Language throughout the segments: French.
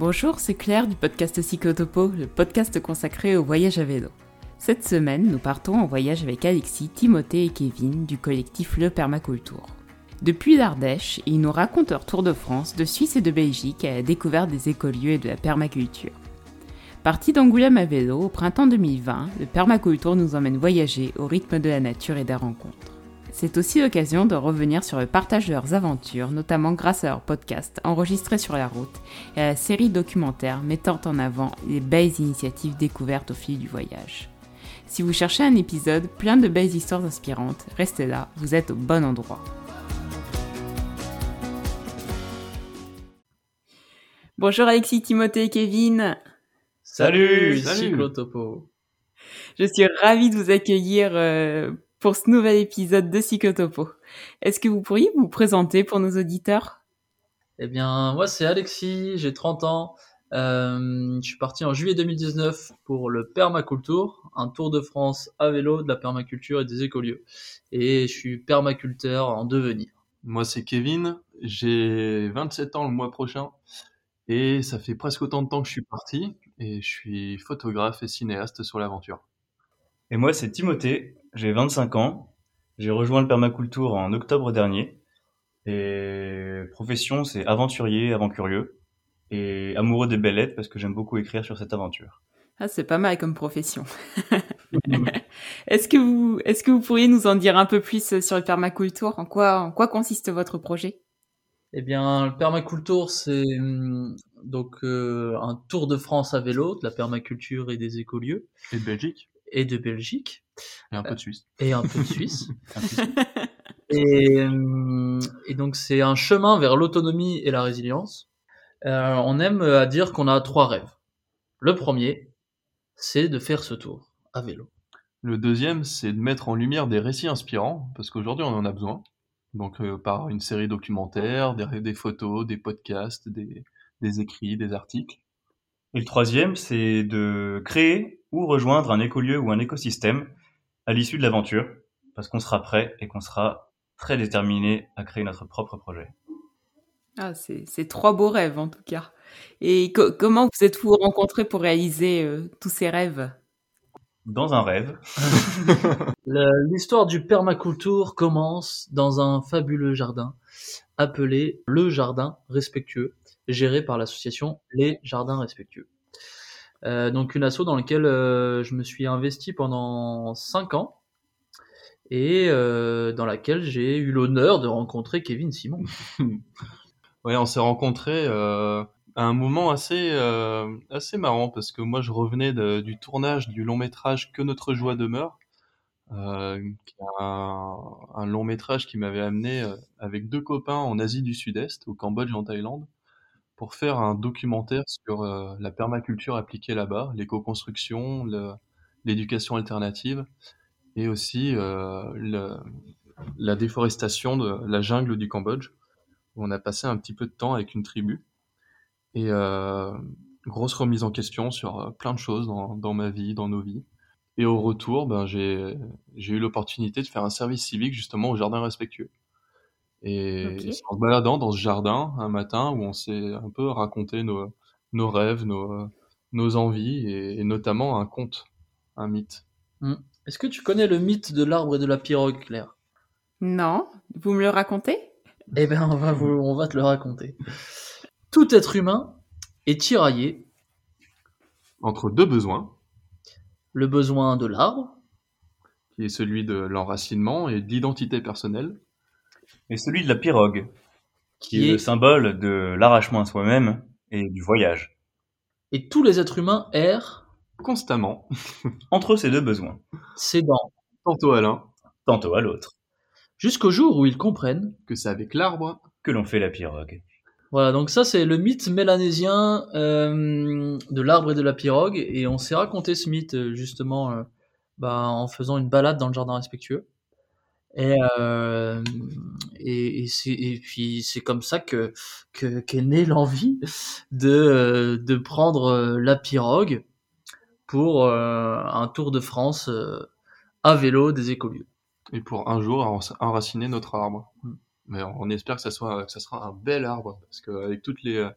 Bonjour, c'est Claire du podcast Cyclotopo, le podcast consacré au voyage à vélo. Cette semaine, nous partons en voyage avec Alexis, Timothée et Kevin du collectif Le Permaculture. Depuis l'Ardèche, ils nous racontent leur tour de France, de Suisse et de Belgique à la découverte des écolieux et de la permaculture. Parti d'Angoulême à vélo au printemps 2020, le Permaculture nous emmène voyager au rythme de la nature et des rencontres. C'est aussi l'occasion de revenir sur le partage de leurs aventures, notamment grâce à leur podcast enregistré sur la route et à la série documentaire mettant en avant les belles initiatives découvertes au fil du voyage. Si vous cherchez un épisode plein de belles histoires inspirantes, restez là, vous êtes au bon endroit. Bonjour Alexis, Timothée et Kevin. Salut, Salut. Cyclotopo. Je suis ravie de vous accueillir euh, pour ce nouvel épisode de Cyclotopo. Est-ce que vous pourriez vous présenter pour nos auditeurs? Eh bien, moi c'est Alexis, j'ai 30 ans. Euh, je suis parti en juillet 2019 pour le Permacultour, un tour de France à vélo de la permaculture et des écolieux. Et je suis permaculteur en devenir. Moi, c'est Kevin. J'ai 27 ans le mois prochain. Et ça fait presque autant de temps que je suis parti. Et je suis photographe et cinéaste sur l'aventure. Et moi, c'est Timothée, j'ai 25 ans. J'ai rejoint le permaculture en octobre dernier. Et profession, c'est aventurier, avant-curieux. Et amoureux des belles lettres parce que j'aime beaucoup écrire sur cette aventure. Ah, c'est pas mal comme profession. est-ce que vous, est-ce que vous pourriez nous en dire un peu plus sur le permaculture? En quoi, en quoi consiste votre projet? Eh bien, le Permacultour, c'est hum, donc euh, un tour de France à vélo de la permaculture et des écolieux Et de Belgique. et de Belgique Et un peu de Suisse. et un peu de Suisse. Et, euh, et donc c'est un chemin vers l'autonomie et la résilience. Euh, on aime à dire qu'on a trois rêves. Le premier, c'est de faire ce tour à vélo. Le deuxième, c'est de mettre en lumière des récits inspirants. Parce qu'aujourd'hui, on en a besoin. Donc, euh, par une série documentaire, des, des photos, des podcasts, des, des écrits, des articles. Et le troisième, c'est de créer ou rejoindre un écolieu ou un écosystème à l'issue de l'aventure. Parce qu'on sera prêt et qu'on sera très déterminé à créer notre propre projet. Ah, c'est, trois beaux rêves en tout cas. Et co- comment vous êtes-vous rencontrés pour réaliser euh, tous ces rêves? Dans un rêve, L'histoire du permaculture commence dans un fabuleux jardin appelé le Jardin Respectueux, géré par l'association Les Jardins Respectueux. Euh, donc une asso dans laquelle euh, je me suis investi pendant cinq ans et euh, dans laquelle j'ai eu l'honneur de rencontrer Kevin Simon. Ouais, on s'est rencontrés à un moment assez assez marrant parce que moi je revenais du tournage du long métrage Que notre joie demeure, un, un long métrage qui m'avait amené avec deux copains en Asie du Sud-Est, au Cambodge et en Thaïlande, pour faire un documentaire sur euh, la permaculture appliquée là-bas, l'éco-construction, l'éducation alternative et aussi euh, la déforestation de la jungle du Cambodge où on a passé un petit peu de temps avec une tribu et euh, grosse remise en question sur plein de choses dans, ma vie, dans nos vies. Et au retour, ben, j'ai eu l'opportunité de faire un service civique justement au jardin respectueux. Et c'est en se baladant dans ce jardin un matin où on s'est un peu raconté nos, nos rêves, nos, nos envies et, et notamment un conte, un mythe. Est-ce que tu connais le mythe de l'arbre et de la pirogue, Claire? Non. Vous me le racontez? Eh bien, on va, vous- on va te le raconter. Tout être humain est tiraillé Entre deux besoins, le besoin de l'arbre. Qui est celui de l'enracinement et de l'identité personnelle, et celui de la pirogue, qui qui est est le symbole de l'arrachement à soi-même et du voyage. et tous les êtres humains errent constamment, Entre ces deux besoins, s'aidant tantôt à l'un, tantôt à l'autre, jusqu'au jour où ils comprennent. que c'est avec l'arbre que l'on fait la pirogue. Voilà, donc ça c'est le mythe mélanésien euh, de l'arbre et de la pirogue, et on s'est raconté ce mythe euh, justement euh, bah, en faisant une balade dans le jardin respectueux. Et, euh, et, et, et puis c'est comme ça que que- qu'est née l'envie de euh, de prendre euh, la pirogue pour un tour de France à vélo des écolieux. et pour un jour enra- enraciner notre arbre. Mm. Mais on espère que ça soit, que ça sera un bel arbre parce qu'avec toutes les,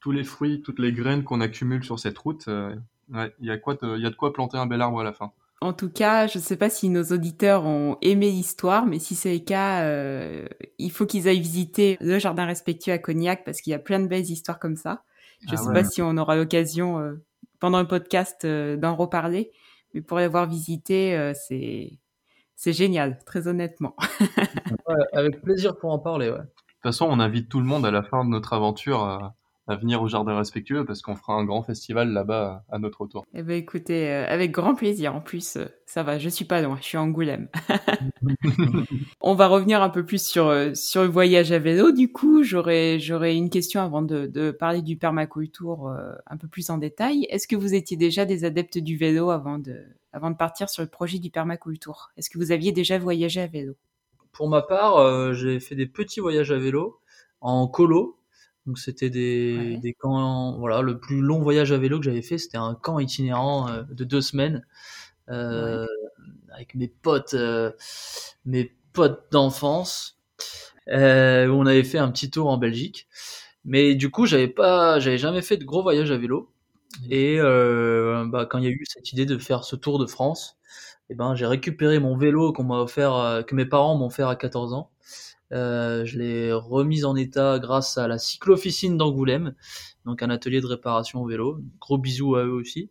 tous les fruits, toutes les graines qu'on accumule sur cette route, ouais, il y a quoi, de- il y a de quoi planter un bel arbre à la fin. En tout cas, je ne sais pas si nos auditeurs ont aimé l'histoire, mais si c'est le cas, euh, il faut qu'ils aillent visiter le jardin respectueux à Cognac parce qu'il y a plein de belles histoires comme ça. Je Ah sais ouais. pas si on aura l'occasion euh, pendant le podcast euh, d'en reparler, mais pour l'avoir visité, euh, c'est c'est génial, très honnêtement. Ouais, avec plaisir pour en parler, ouais. De toute façon, on invite tout le monde à la fin de notre aventure à, à venir au jardin respectueux parce qu'on fera un grand festival là-bas à notre retour. Eh ben écoutez, euh, avec grand plaisir. En plus, euh, ça va, je suis pas loin, je suis à Angoulême. On va revenir un peu plus sur euh, sur le voyage à vélo. Du coup, j'aurais j'aurais une question avant de, de parler du permaculture euh, un peu plus en détail. Est-ce que vous étiez déjà des adeptes du vélo avant de avant de partir sur le projet du permaculture? Est-ce que vous aviez déjà voyagé à vélo? Pour ma part, euh, j'ai fait des petits voyages à vélo en colo. Donc c'était des, Ouais. des camps. Voilà, le plus long voyage à vélo que j'avais fait, c'était un camp itinérant euh, de deux semaines euh, avec mes potes, euh, mes potes d'enfance. Où on avait fait un petit tour en Belgique. Mais du coup, j'avais pas, j'avais jamais fait de gros voyages à vélo. Et euh, bah, quand il y a eu cette idée de faire ce tour de France, eh ben, j'ai récupéré mon vélo qu'on m'a offert, que mes parents m'ont offert à 14 ans. Euh, je l'ai remise en état grâce à la cyclo-officine d'Angoulême, donc un atelier de réparation au vélo. Gros bisous à eux aussi.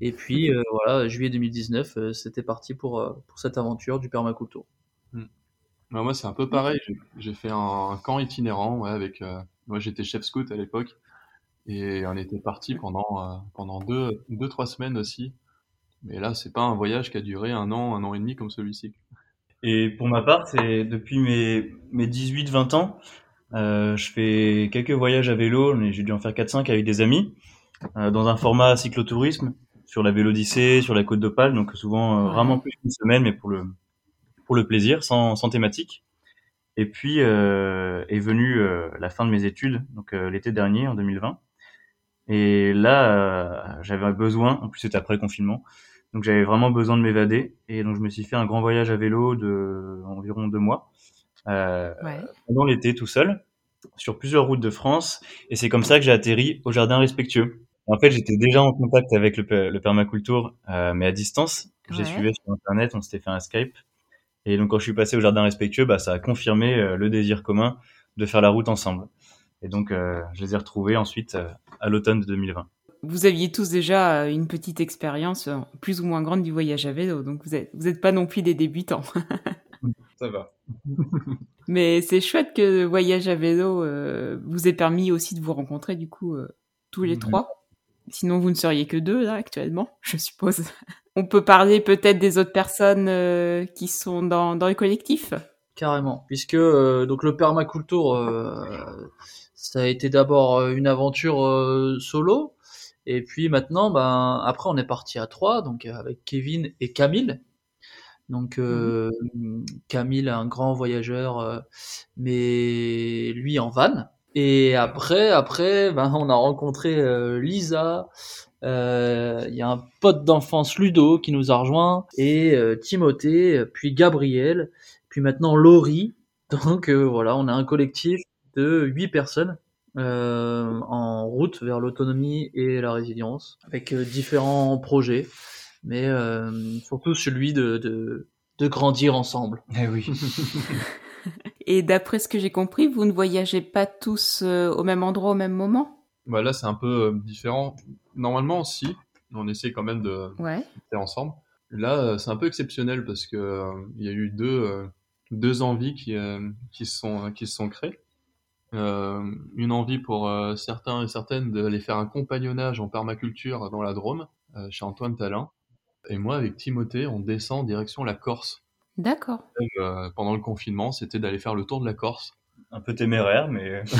Et puis euh, voilà, juillet 2019, euh, c'était parti pour, pour cette aventure du permaculture. Bah, moi, c'est un peu pareil. J'ai- fait un, camp itinérant, ouais, avec. moi, j'étais chef scout à l'époque, et on était parti pendant pendant deux deux trois semaines aussi. Mais là, c'est pas un voyage qui a duré un an, un an et demi comme celui-ci. Et pour ma part, c'est depuis mes, mes 18-20 ans, euh, je fais quelques voyages à vélo, mais j'ai dû en faire 4-5 avec des amis, euh, dans un format cyclotourisme, sur la Vélodyssée, sur la Côte d'Opale, donc souvent euh, vraiment plus qu'une semaine, mais pour le, pour le plaisir, sans, sans thématique. Et puis euh, est venue euh, la fin de mes études, donc euh, l'été dernier, en 2020. Et là, euh, j'avais besoin, en plus c'était après le confinement, donc j'avais vraiment besoin de m'évader et donc je me suis fait un grand voyage à vélo de environ deux mois euh, Ouais. pendant l'été tout seul sur plusieurs routes de France et c'est comme ça que j'ai atterri au jardin respectueux. En fait, j'étais déjà en contact avec le, le permaculture euh, mais à distance. Ouais. suivais sur internet, on s'était fait un Skype et donc quand je suis passé au jardin respectueux, bah ça a confirmé euh, le désir commun de faire la route ensemble. Et donc euh, je les ai retrouvés ensuite euh, à l'automne de 2020. Vous aviez tous déjà euh, une petite expérience euh, plus ou moins grande du voyage à vélo, donc vous êtes vous êtes pas non plus des débutants. Ça va. Mais c'est chouette que le voyage à vélo euh, vous ait permis aussi de vous rencontrer du coup euh, tous les trois. Sinon vous ne seriez que deux là actuellement, je suppose. On peut parler peut-être des autres personnes euh, qui sont dans, dans le collectif. Carrément, puisque euh, donc le permaculture, euh, ça a été d'abord une aventure euh, solo, et puis maintenant, ben après on est parti à trois, donc euh, avec Kevin et Camille. Donc euh, Camille, un grand voyageur, euh, mais lui en van. Et après, après, ben on a rencontré euh, Lisa. euh, Il y a un pote d'enfance Ludo qui nous a rejoint et euh, Timothée, puis Gabriel puis maintenant Laurie. Donc euh, voilà, on a un collectif de huit personnes euh, en route vers l'autonomie et la résilience, avec euh, différents projets, mais euh, surtout celui de, de, de grandir ensemble. Eh oui. Et d'après ce que j'ai compris, vous ne voyagez pas tous euh, au même endroit au même moment? Bah là, c'est un peu euh, différent. Normalement, si, on essaie quand même de Ouais. faire ensemble. Là, euh, c'est un peu exceptionnel parce que euh, il y a eu deux euh, deux envies qui euh, qui sont qui se sont créées. Euh, une envie pour euh, certains et certaines d'aller faire un compagnonnage en permaculture dans la Drôme euh, chez Antoine Talin. Et moi, avec Timothée, on descend direction la Corse. D'accord. Euh, pendant le confinement, c'était d'aller faire le tour de la Corse. Un peu téméraire, mais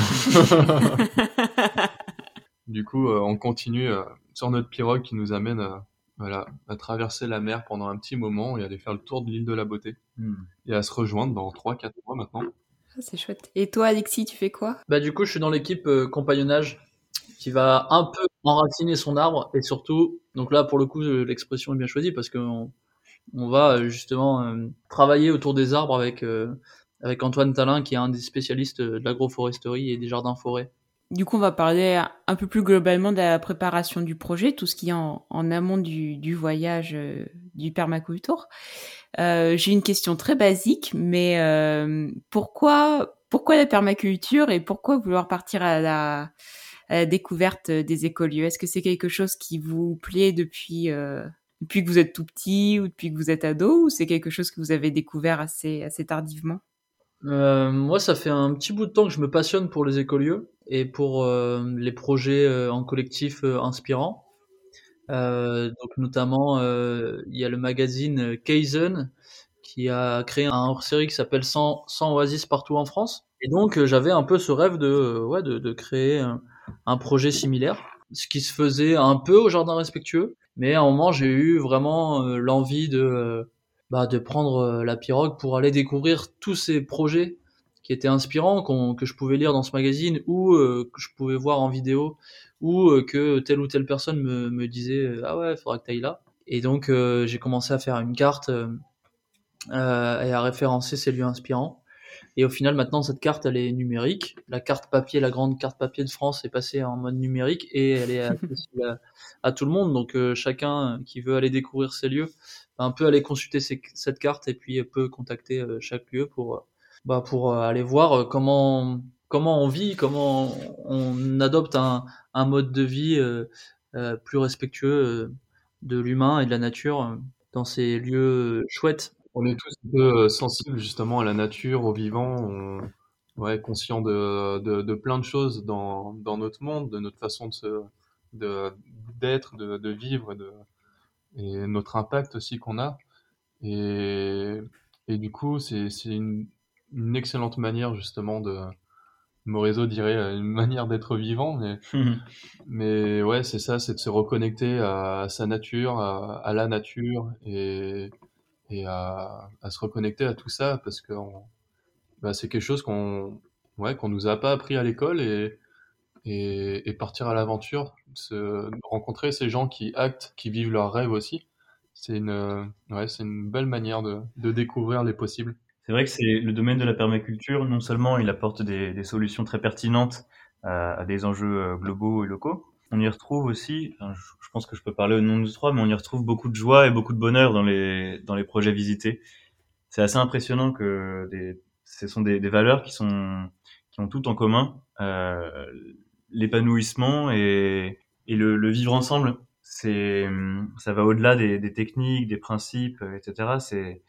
Du coup, euh, on continue euh, sur notre pirogue qui nous amène euh, voilà, à traverser la mer pendant un petit moment et aller faire le tour de l'île de la Beauté. hmm. Et à se rejoindre dans 3-4 mois maintenant. Ah, C'est chouette. Et toi, Alexis, tu fais quoi? Bah du coup, je suis dans l'équipe euh, compagnonnage qui va un peu enraciner son arbre et surtout, donc là pour le coup, euh, l'expression est bien choisie parce qu'on on va euh, justement travailler autour des arbres avec avec Antoine Talin qui est un des spécialistes de l'agroforesterie et des jardins forêts. Du coup, on va parler un peu plus globalement de la préparation du projet, tout ce qui est en, amont du, voyage euh, du permaculture. Euh, J'ai une question très basique, mais euh, pourquoi, pourquoi la permaculture et pourquoi vouloir partir à la, découverte des écolieux? Est-ce que c'est quelque chose qui vous plaît depuis, euh, depuis que vous êtes tout petit ou depuis que vous êtes ado, ou c'est quelque chose que vous avez découvert assez, assez tardivement? Euh, moi, ça fait un petit bout de temps que je me passionne pour les écolieux et pour euh, les projets euh, en collectif inspirants. donc notamment, il y a le magazine Kaizen qui a créé un hors-série qui s'appelle 100, 100 oasis partout en France. Et donc j'avais un peu ce rêve de, ouais, de, de créer un, un, projet similaire, ce qui se faisait un peu au jardin respectueux. Mais à un moment, j'ai eu vraiment l'envie de bah, de prendre euh, la pirogue pour aller découvrir tous ces projets qui étaient inspirants, que je pouvais lire dans ce magazine ou euh, que je pouvais voir en vidéo ou euh, que telle ou telle personne me, me disait ah ouais, il faudra que tu ailles là. Et donc j'ai commencé à faire une carte et à référencer ces lieux inspirants. Et au final, maintenant, cette carte, elle est numérique. La carte papier, la grande carte papier de France est passée en mode numérique et elle est accessible à, tout le monde. Donc, chacun qui veut aller découvrir ces lieux un peu aller consulter cette carte et puis peut contacter euh, chaque lieu pour, euh, bah, pour euh, aller voir comment, comment on vit, comment on adopte un, un mode de vie plus respectueux de l'humain et de la nature dans ces lieux chouettes. On est tous sensibles justement à la nature, au vivant, on, ouais, conscient de, de, plein de choses dans, dans notre monde, de notre façon de se, de, d'être, de, de vivre, de, et notre impact aussi qu'on a. Et, et du coup, c'est une, une excellente manière justement de, Morezo dirait une manière d'être vivant, mais, mais ouais, c'est ça, c'est de se reconnecter à, sa nature, à, la nature et, et à, à, se reconnecter à tout ça parce que bah, c'est quelque chose qu'on ouais, qu'on nous a pas appris à l'école et, et, et, partir à l'aventure, se rencontrer ces gens qui actent, qui vivent leurs rêves aussi. C'est une, ouais, c'est une belle manière de, de découvrir les possibles. C'est vrai que c'est le domaine de la permaculture. Non seulement il apporte des, des solutions très pertinentes à, à, des enjeux euh, globaux et locaux, on y retrouve aussi, je pense que je peux parler au nom de trois, mais on y retrouve beaucoup de joie et beaucoup de bonheur dans les, dans les projets visités. C'est assez impressionnant que des, ce sont des, des valeurs qui sont, qui ont tout en commun. Euh, l'épanouissement et, et le, vivre ensemble. C'est, ça va au-delà des, techniques, des principes, etc. C'est,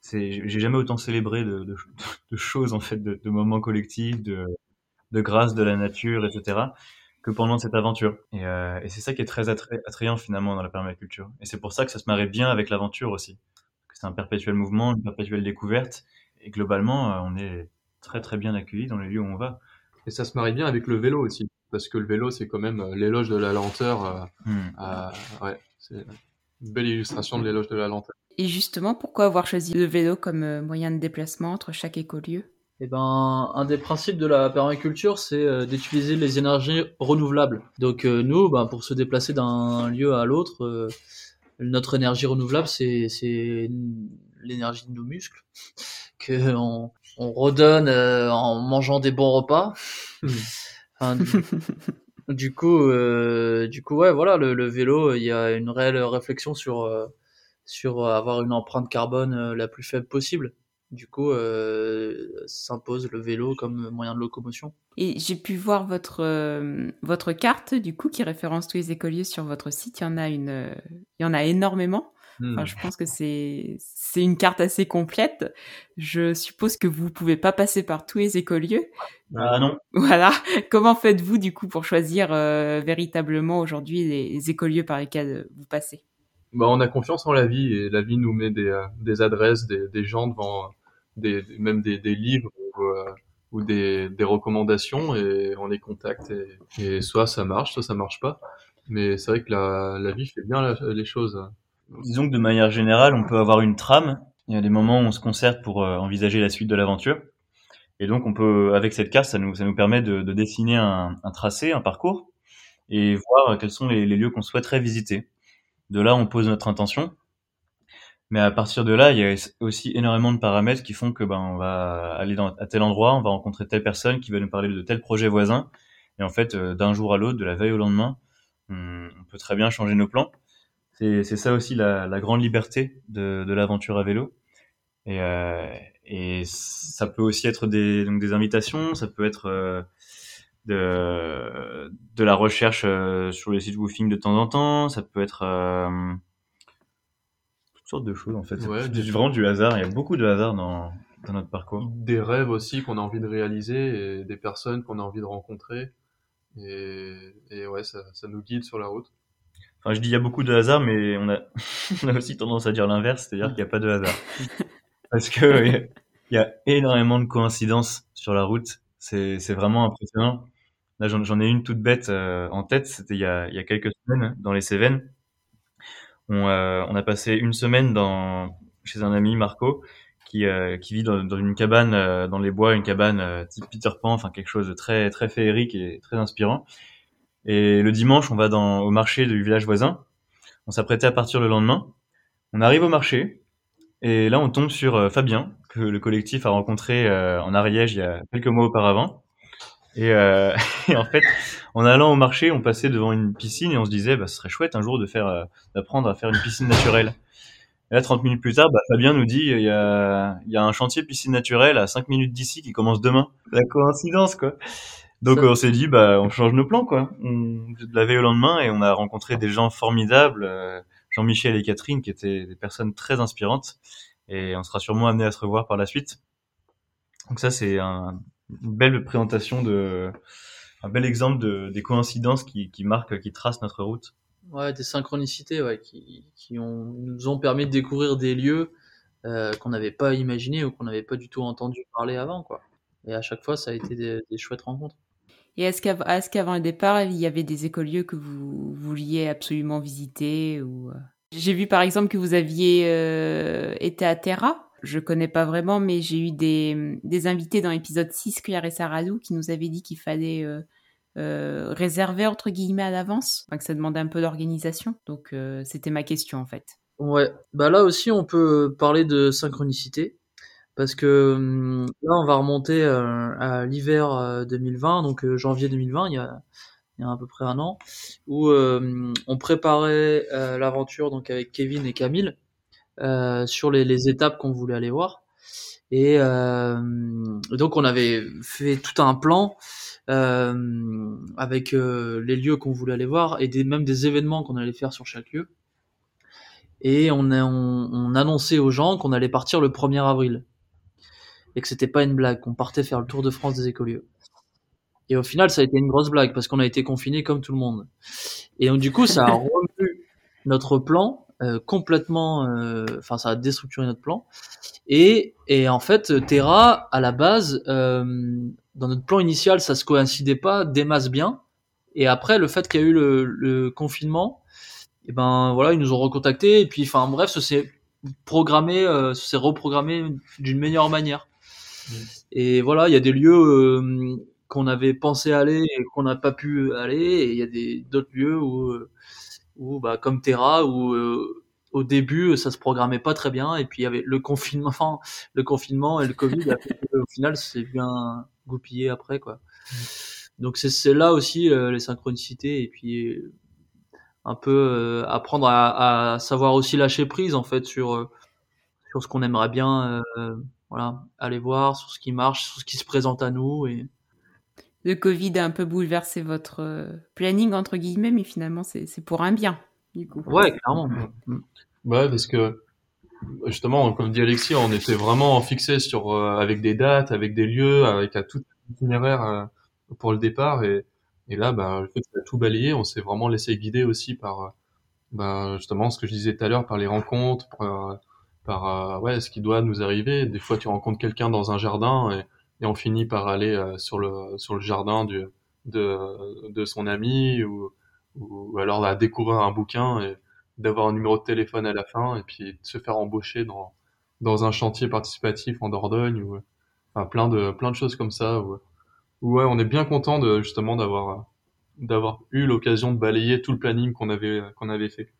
c'est, j'ai jamais autant célébré de, choses en fait, de, de moments collectifs, de, de grâce de la nature, etc. que pendant cette aventure. Et, euh, et c'est ça qui est très attrayant finalement dans la permaculture. Et c'est pour ça que ça se marie bien avec l'aventure aussi. C'est un perpétuel mouvement, une perpétuelle découverte. Et globalement, euh, on est très très bien accueillis dans les lieux où on va. Et ça se marie bien avec le vélo aussi, parce que le vélo, c'est quand même euh, l'éloge de la lenteur. Euh, hmm. ouais, c'est une belle illustration de l'éloge de la lenteur. Et justement, pourquoi avoir choisi le vélo comme euh, moyen de déplacement entre chaque écolieu? Eh ben, un des principes de la permaculture, c'est d'utiliser les énergies renouvelables. Donc nous, ben, pour se déplacer d'un lieu à l'autre, notre énergie renouvelable, c'est l'énergie de nos muscles que on, on redonne euh, en mangeant des bons repas. enfin, du, coup, euh, du coup, ouais, voilà, le, le, vélo, il y a une réelle réflexion sur euh, sur avoir une empreinte carbone la plus faible possible. Du coup, s'impose le vélo comme moyen de locomotion. Et j'ai pu voir votre votre carte, du coup, qui référence tous les écoliers sur votre site. Il y en a une, il y en a énormément. Enfin, hmm. je pense que c'est c'est une carte assez complète. Je suppose que vous pouvez pas passer par tous les écolieux. Ah non. Voilà. Comment faites-vous du coup pour choisir euh, véritablement aujourd'hui les, écolieux par lesquels vous passez? Bah, on a confiance en la vie et la vie nous met des, euh, des adresses, des, des, gens devant des, même des, des livres ou, euh, ou des, des, recommandations et on les contacte et, et, soit ça marche, soit ça marche pas. Mais c'est vrai que la, la vie fait bien les choses. Disons que de manière générale, on peut avoir une trame. Il y a des moments où on se concerte pour euh, envisager la suite de l'aventure. Et donc, on peut, avec cette carte, ça nous, permet de, de dessiner un, tracé, un parcours, et voir quels sont les, lieux qu'on souhaiterait visiter. De là, on pose notre intention. Mais à partir de là, il y a aussi énormément de paramètres qui font que ben, on va aller à tel endroit, on va rencontrer telle personne qui va nous parler de tel projet voisin. Et en fait, d'un jour à l'autre, de la veille au lendemain, on, peut très bien changer nos plans. C'est ça aussi la, la, grande liberté de, de l'aventure à vélo. Et, et ça peut aussi être des, donc des invitations, ça peut être de, de la recherche euh, sur les sites woofing de temps en temps, ça peut être euh, toutes sortes de choses en fait. Ouais, c'est vraiment du hasard, il y a beaucoup de hasard dans, dans notre parcours. Des rêves aussi qu'on a envie de réaliser et des personnes qu'on a envie de rencontrer. Et, et ouais, ça, ça nous guide sur la route. Enfin, je dis il y a beaucoup de hasard, mais on a, on a aussi tendance à dire l'inverse, c'est-à-dire qu'il n'y a pas de hasard. Parce que il y a énormément de coïncidences sur la route. C'est, c'est vraiment impressionnant. Là, j'en ai une toute bête euh, en tête. C'était il y a, il y a quelques semaines dans les Cévennes. On, euh, on, a passé une semaine dans, chez un ami, Marco, qui, euh, qui vit dans, dans, une cabane dans les bois, une cabane type Peter Pan, enfin quelque chose de très très féerique et très inspirant. Et le dimanche, on va dans, au marché du village voisin. On s'apprêtait à partir le lendemain. On arrive au marché et là, on tombe sur Fabien, que le collectif a rencontré en Ariège il y a quelques mois auparavant. Et, euh, et, en fait, en allant au marché, on passait devant une piscine et on se disait, bah, ce serait chouette un jour de faire, euh, d'apprendre à faire une piscine naturelle. Et là, 30 minutes plus tard, bah, Fabien nous dit, il y a, il y a un chantier piscine naturelle à 5 minutes d'ici qui commence demain. La coïncidence, quoi. Donc on s'est dit, bah, on change nos plans, quoi. On, de la veille au lendemain et on a rencontré des gens formidables, euh, Jean-Michel et Catherine, qui étaient des personnes très inspirantes. Et on sera sûrement amené à se revoir par la suite. Donc ça, c'est un, une belle présentation de, un bel exemple de, des coïncidences qui, qui marquent, qui tracent notre route. Ouais, des synchronicités, ouais, qui, qui ont, nous ont permis de découvrir des lieux euh, qu'on n'avait pas imaginé ou qu'on n'avait pas du tout entendu parler avant, quoi. Et à chaque fois, ça a été des, des chouettes rencontres. Et est-ce qu'avant, est qu'avant le départ, il y avait des écolieux que vous vouliez absolument visiter ou euh? J'ai vu par exemple que vous aviez euh, été à Terra je connais pas vraiment, mais j'ai eu des, invités dans l'épisode 6, Claire et Saradou, qui nous avaient dit qu'il fallait euh, réserver entre guillemets à l'avance, que ça demandait un peu d'organisation. Donc c'était ma question en fait. Ouais, bah là aussi on peut parler de synchronicité parce que hum, là on va remonter à l'hiver 2020, donc janvier 2020, il y a il y a à peu près un an, où on préparait l'aventure donc avec Kevin et Camille euh, sur les, les étapes qu'on voulait aller voir. Et euh, donc on avait fait tout un plan euh, avec euh, les lieux qu'on voulait aller voir et des, même des événements qu'on allait faire sur chaque lieu. Et on, on, on annonçait aux gens qu'on allait partir le 1er avril et que c'était pas une blague, qu'on partait faire le tour de France des écolieux. Et au final, ça a été une grosse blague parce qu'on a été confinés comme tout le monde. Et donc du coup, ça a revu notre plan euh, complètement, euh, enfin ça a déstructuré notre plan. Et, et en fait, Terra, à la base, euh, dans notre plan initial, ça se coïncidait pas des masses bien. Et après, le fait qu'il y a eu le, le confinement, et eh ben voilà, ils nous ont recontactés. Et puis, enfin bref, ça s'est programmé, ça s'est reprogrammé d'une meilleure manière. Mmh. Et voilà, il y a des lieux qu'on avait pensé aller et qu'on n'a pas pu aller. Et il y a d'autres lieux où ou bah, comme Terra où euh, au début ça se programmait pas très bien et puis il y avait le confinement enfin, le confinement et le Covid au final c'est bien goupillé après quoi. Donc c'est là aussi euh, les synchronicités et puis euh, un peu apprendre à, à, savoir aussi lâcher prise en fait sur sur ce qu'on aimerait bien voilà aller voir sur ce qui marche sur ce qui se présente à nous et le Covid a un peu bouleversé votre euh, planning, entre guillemets, mais finalement, c'est pour un bien, du coup. Ouais, clairement. Ouais, parce que, justement, comme dit Alexis, on était vraiment fixé sur, euh, avec des dates, avec des lieux, avec à tout itinéraire euh, pour le départ. Et, et là, bah, le fait a tout balayé, on s'est vraiment laissé guider aussi par, bah, justement, ce que je disais tout à l'heure, par les rencontres, par, par ouais, ce qui doit nous arriver. Des fois, tu rencontres quelqu'un dans un jardin et et on finit par aller euh, sur le sur le jardin du, de de son ami ou ou alors à découvrir un bouquin et d'avoir un numéro de téléphone à la fin et puis de se faire embaucher dans dans un chantier participatif en Dordogne ou enfin plein de plein de choses comme ça où, ouais on est bien content de justement d'avoir d'avoir eu l'occasion de balayer tout le planning qu'on avait qu'on avait fait.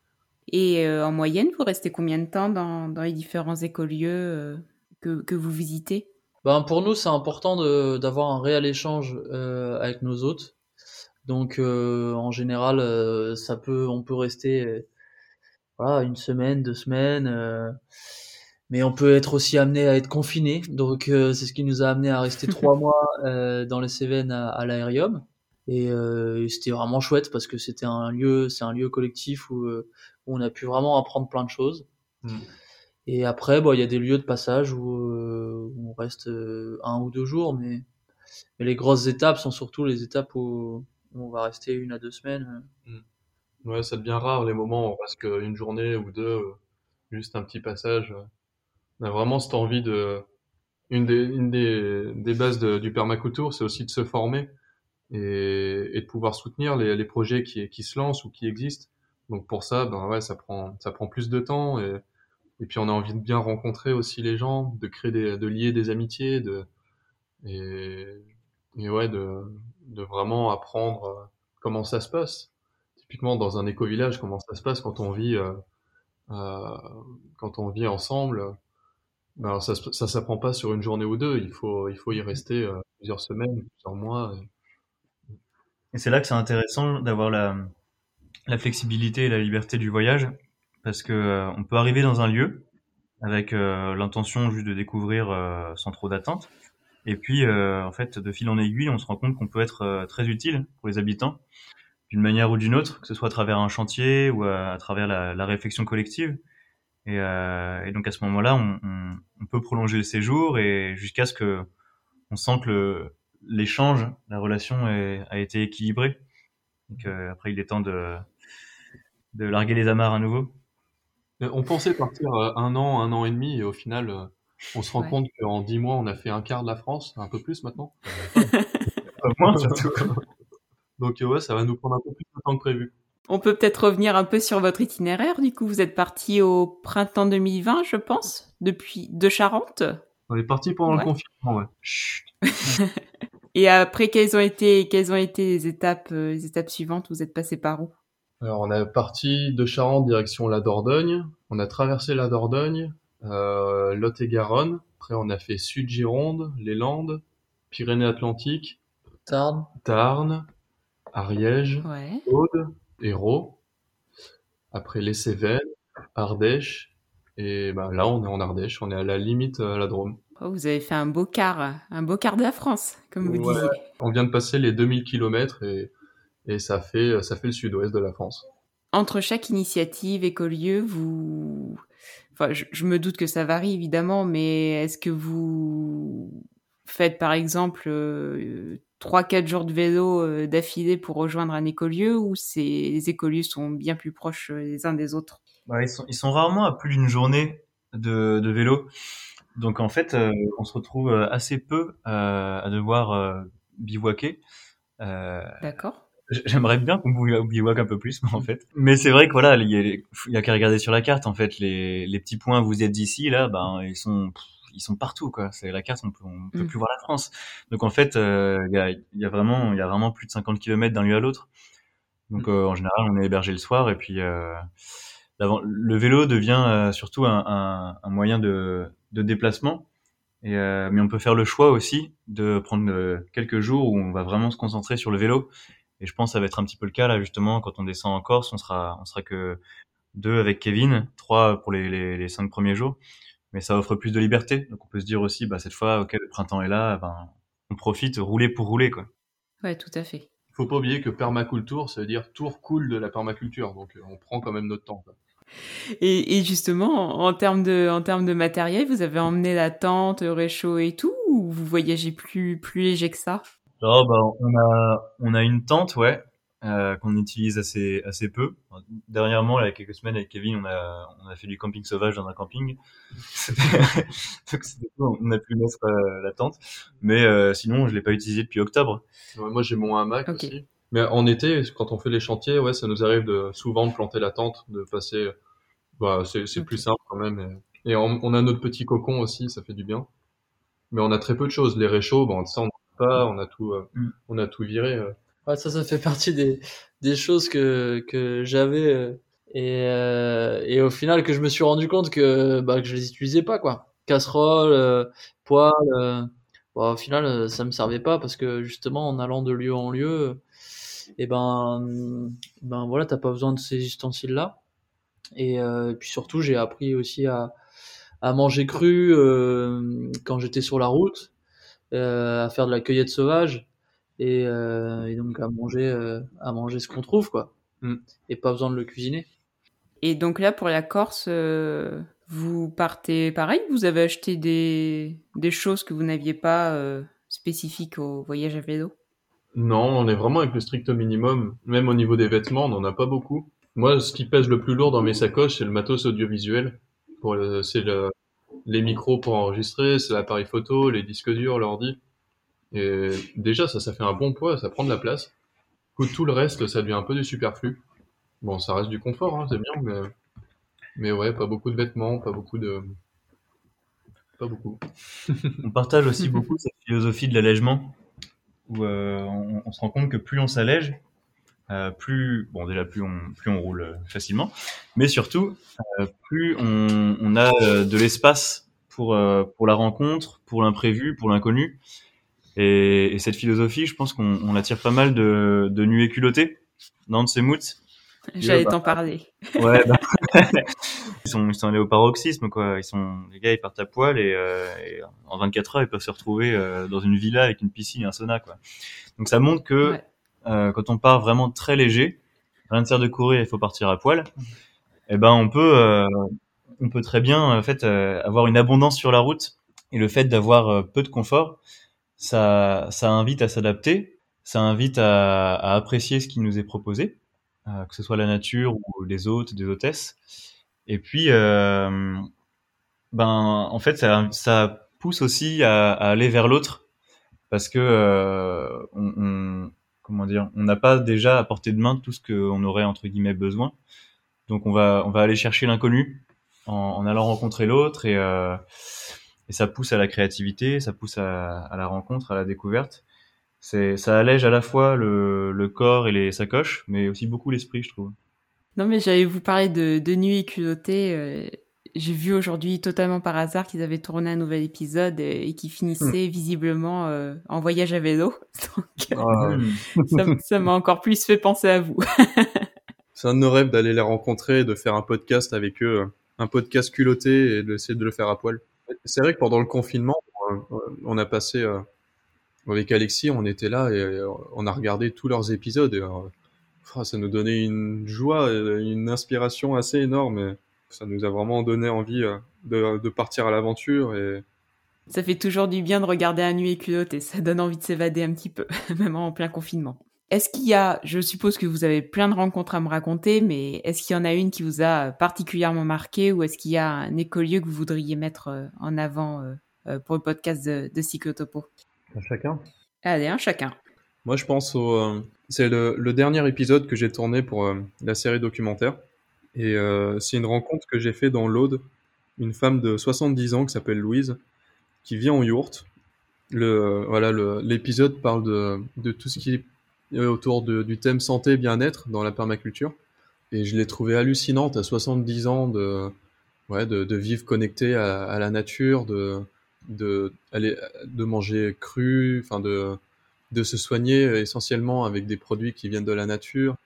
Et euh, en moyenne, vous restez combien de temps dans, dans les différents écolieux euh, que, que vous visitez? Ben, pour nous, c'est important d'avoir un réel échange euh, avec nos hôtes. Donc en général, ça peut, on peut rester voilà une semaine, deux semaines mais on peut être aussi amené à être confiné. Donc c'est ce qui nous a amené à rester trois mois dans les Cévennes à, à l'aérium. Et, euh, c'était vraiment chouette parce que c'était un lieu, c'est un lieu collectif où, où, on a pu vraiment apprendre plein de choses. Mm. Et après, bon, il y a des lieux de passage où, où on reste un ou deux jours, mais, mais, les grosses étapes sont surtout les étapes où, on va rester une à deux semaines. Mm. Ouais, ça devient rare les moments où on reste qu'une journée ou deux, juste un petit passage. On a vraiment cette envie de. Une des, une des, des bases de, du permaculture, c'est aussi de se former et, et de pouvoir soutenir les, les projets qui, qui se lancent ou qui existent. Donc pour ça, ben ouais, ça prend, ça prend plus de temps et, et puis on a envie de bien rencontrer aussi les gens, de créer des, de lier des amitiés, de et, et ouais, de, de vraiment apprendre euh, comment ça se passe. Typiquement dans un éco-village, comment ça se passe quand on vit, euh, euh, quand on vit ensemble. Ben ça, ça s'apprend pas sur une journée ou deux. Il faut, il faut y rester euh, plusieurs semaines, plusieurs mois. Et, et c'est là que c'est intéressant d'avoir la, la flexibilité et la liberté du voyage, parce que euh, on peut arriver dans un lieu avec euh, l'intention juste de découvrir euh, sans trop d'attente, et puis en fait de fil en aiguille, on se rend compte qu'on peut être très utile pour les habitants d'une manière ou d'une autre, que ce soit à travers un chantier ou à, travers la, réflexion collective. Et, donc à ce moment-là, on, peut prolonger le séjour et jusqu'à ce que on sent que l'échange, la relation a été équilibrée. Donc, euh, après, il est temps de, de larguer les amarres à nouveau. On pensait partir euh, un an, un an et demi, et au final, euh, on se rend compte qu'en dix mois, on a fait un quart de la France, un peu plus maintenant. moins, surtout. Donc ouais, ça va nous prendre un peu plus de temps que prévu. On peut peut-être revenir un peu sur votre itinéraire. Du coup, vous êtes parti au printemps 2020, je pense, depuis de Charente. On est parti pendant le confinement, ouais. Et après, quelles ont été, quelles ont été les étapes, euh, les étapes suivantes? Vous êtes passé par où? Alors, on est parti de Charente direction la Dordogne. On a traversé la Dordogne, euh, Lot-et-Garonne. Après, on a fait Sud-Gironde, les Landes, Pyrénées-Atlantiques, Tarn, Tarn, Ariège, ouais. Aude, Hérault. Après, les Cévennes, Ardèche. Et bah, là, on est en Ardèche. On est à la limite à la Drôme. Oh, vous avez fait un beau quart, un beau quart de la France, comme vous Ouais, disiez. On vient de passer les 2000 km et, et ça fait, ça fait le sud-ouest de la France. Entre chaque initiative, écolieu, vous, enfin, je, je me doute que ça varie évidemment, mais est-ce que vous faites par exemple euh, trois, quatre jours de vélo euh, d'affilée pour rejoindre un écolieu ou les écolieux sont bien plus proches euh, les uns des autres? Bah, ils, sont, ils sont rarement à plus d'une journée de, de vélo. Donc en fait, euh, on se retrouve euh, assez peu euh, à devoir euh, bivouaquer. Euh, D'accord. J'aimerais bien qu'on bivouaque un peu plus, en fait. Mais c'est vrai que voilà, il y a, il y a qu'à regarder sur la carte. En fait, les, les petits points vous êtes d'ici, là, ben ils sont ils sont partout quoi. C'est la carte, on peut, on peut Mm. plus voir la France. Donc en fait, euh, il y, a, y a vraiment il y a vraiment plus de 50 km d'un lieu à l'autre. Donc euh, en général, on est hébergé le soir et puis euh, le vélo devient euh, surtout un, un, un moyen de, de déplacement. Et, euh, mais on peut faire le choix aussi de prendre euh, quelques jours où on va vraiment se concentrer sur le vélo. Et je pense que ça va être un petit peu le cas là justement quand on descend en Corse, on sera on sera que deux avec Kevin, trois pour les, les, les cinq premiers jours. Mais ça offre plus de liberté. Donc on peut se dire aussi, bah, cette fois, ok, le printemps est là, ben, on profite, rouler pour rouler, quoi. Ouais, tout à fait. Il faut pas oublier que permaculture, ça veut dire tour cool de la permaculture. Donc, on prend quand même notre temps. quoi. Et, et justement, en, termes de, en termes de matériel, vous avez emmené la tente, le réchaud et tout, ou vous voyagez plus, plus léger que ça? Oh, bah, on a, on a une tente, ouais, euh, qu'on utilise assez, assez peu. Dernièrement, là, il y a quelques semaines avec Kevin, on a, on a fait du camping sauvage dans un camping. Donc, on a pu mettre euh, la tente. Mais euh, sinon, je l'ai pas utilisé depuis octobre. Ouais, moi, j'ai mon hamac aussi. Mais en été, quand on fait les chantiers, ouais, ça nous arrive de souvent de planter la tente, de passer. Bah, c'est c'est Ok. plus simple quand même. Et, et on, on a notre petit cocon aussi, ça fait du bien. Mais on a très peu de choses. Les réchauds, bon, ça on pas, on a tout, euh, Mm. on a tout viré. euh. Ouais, ça, ça fait partie des, des choses que, que j'avais euh, et, euh, et au final que je me suis rendu compte que, bah, que je les utilisais pas, quoi. Casserole, euh, poêle, euh, bon, au final, ça me servait pas parce que justement, en allant de lieu en lieu, et ben, ben voilà, t'as pas besoin de ces ustensiles-là. Et, euh, puis surtout, j'ai appris aussi à, à manger cru euh, quand j'étais sur la route, euh, à faire de la cueillette sauvage et, et donc à manger, à manger ce qu'on trouve, quoi. Mm. Et pas besoin de le cuisiner. Et donc là, pour la Corse, vous partez pareil? Vous avez acheté des, des choses que vous n'aviez pas spécifiques au voyage à vélo? Non, on est vraiment avec le strict minimum. Même au niveau des vêtements, on n'en a pas beaucoup. Moi, ce qui pèse le plus lourd dans mes sacoches, c'est le matos audiovisuel. C'est le, les micros pour enregistrer, c'est l'appareil photo, les disques durs, l'ordi. Et déjà, ça, ça fait un bon poids, ça prend de la place. Tout le reste, ça devient un peu du superflu. Bon, ça reste du confort, hein, c'est bien, mais, mais ouais, pas beaucoup de vêtements, pas beaucoup de, pas beaucoup. on partage aussi beaucoup cette philosophie de l'allègement, où euh, on, se rend compte que plus on s'allège, euh, plus bon déjà plus on plus on roule euh, facilement, mais surtout euh, plus on, on, a euh, de l'espace pour pour la rencontre, pour l'imprévu, pour l'inconnu. Et, et, cette philosophie, je pense qu'on on attire pas mal de, de nuées culottées dans de ces moods. J'allais t'en parler. Ouais. Bah, ils sont ils sont allés au paroxysme quoi. Ils sont les gars ils partent à poil et, et en 24 heures ils peuvent se retrouver dans une villa avec une piscine et un sauna quoi. Donc ça montre que ouais quand on part vraiment très léger, rien ne sert de courir, il faut partir à poil. Eh ben on peut euh, on peut très bien en fait euh, avoir une abondance sur la route et le fait d'avoir euh, peu de confort, ça ça invite à s'adapter, ça invite à, apprécier ce qui nous est proposé, euh, que ce soit la nature ou les hôtes, des hôtesses. Et puis ben en fait ça pousse aussi à, aller vers l'autre parce que on comment dire, on n'a pas déjà à portée de main tout ce qu'on aurait entre guillemets besoin. Donc on va on va aller chercher l'inconnu en, en, allant rencontrer l'autre et, euh, et ça pousse à la créativité, ça pousse à, la rencontre, à la découverte. C'est ça allège à la fois le, corps et les sacoches, mais aussi beaucoup l'esprit, je trouve. Non mais j'allais vous parler de, de nuit culottée. Euh, j'ai vu aujourd'hui totalement par hasard qu'ils avaient tourné un nouvel épisode et, et qui finissait mmh. visiblement euh, en voyage à vélo. Donc, oh. ça m'a encore plus fait penser à vous. C'est un de nos rêves d'aller les rencontrer, de faire un podcast avec eux, un podcast culotté et d'essayer de le faire à poil. C'est vrai que pendant le confinement, on a passé euh, avec Alexis, on était là et on a regardé tous leurs épisodes et euh, ça nous donnait une joie, une inspiration assez énorme ça nous a vraiment donné envie euh, de, de partir à l'aventure et ça fait toujours du bien de regarder un nuit et culotte et ça donne envie de s'évader un petit peu, même en plein confinement. Est-ce qu'il y a, je suppose que vous avez plein de rencontres à me raconter, mais est-ce qu'il y en a une qui vous a particulièrement marqué ou est-ce qu'il y a un écolieu que vous voudriez mettre euh, en avant euh, pour le podcast de, de Cyclotopo? Un chacun? Allez, un chacun. Moi, je pense au. c'est le, le, dernier épisode que j'ai tourné pour la série documentaire. Et euh, c'est une rencontre que j'ai fait dans l'Aude, une femme de 70 ans qui s'appelle Louise, qui vit en yourte. Le, voilà, l'épisode parle de, de tout ce qui est autour du thème santé bien-être dans la permaculture. Et je l'ai trouvée hallucinante à 70 ans de, ouais, de, de vivre connecté à, à, la nature, de, de, aller, de manger cru, enfin de, de se soigner essentiellement avec des produits qui viennent de la nature,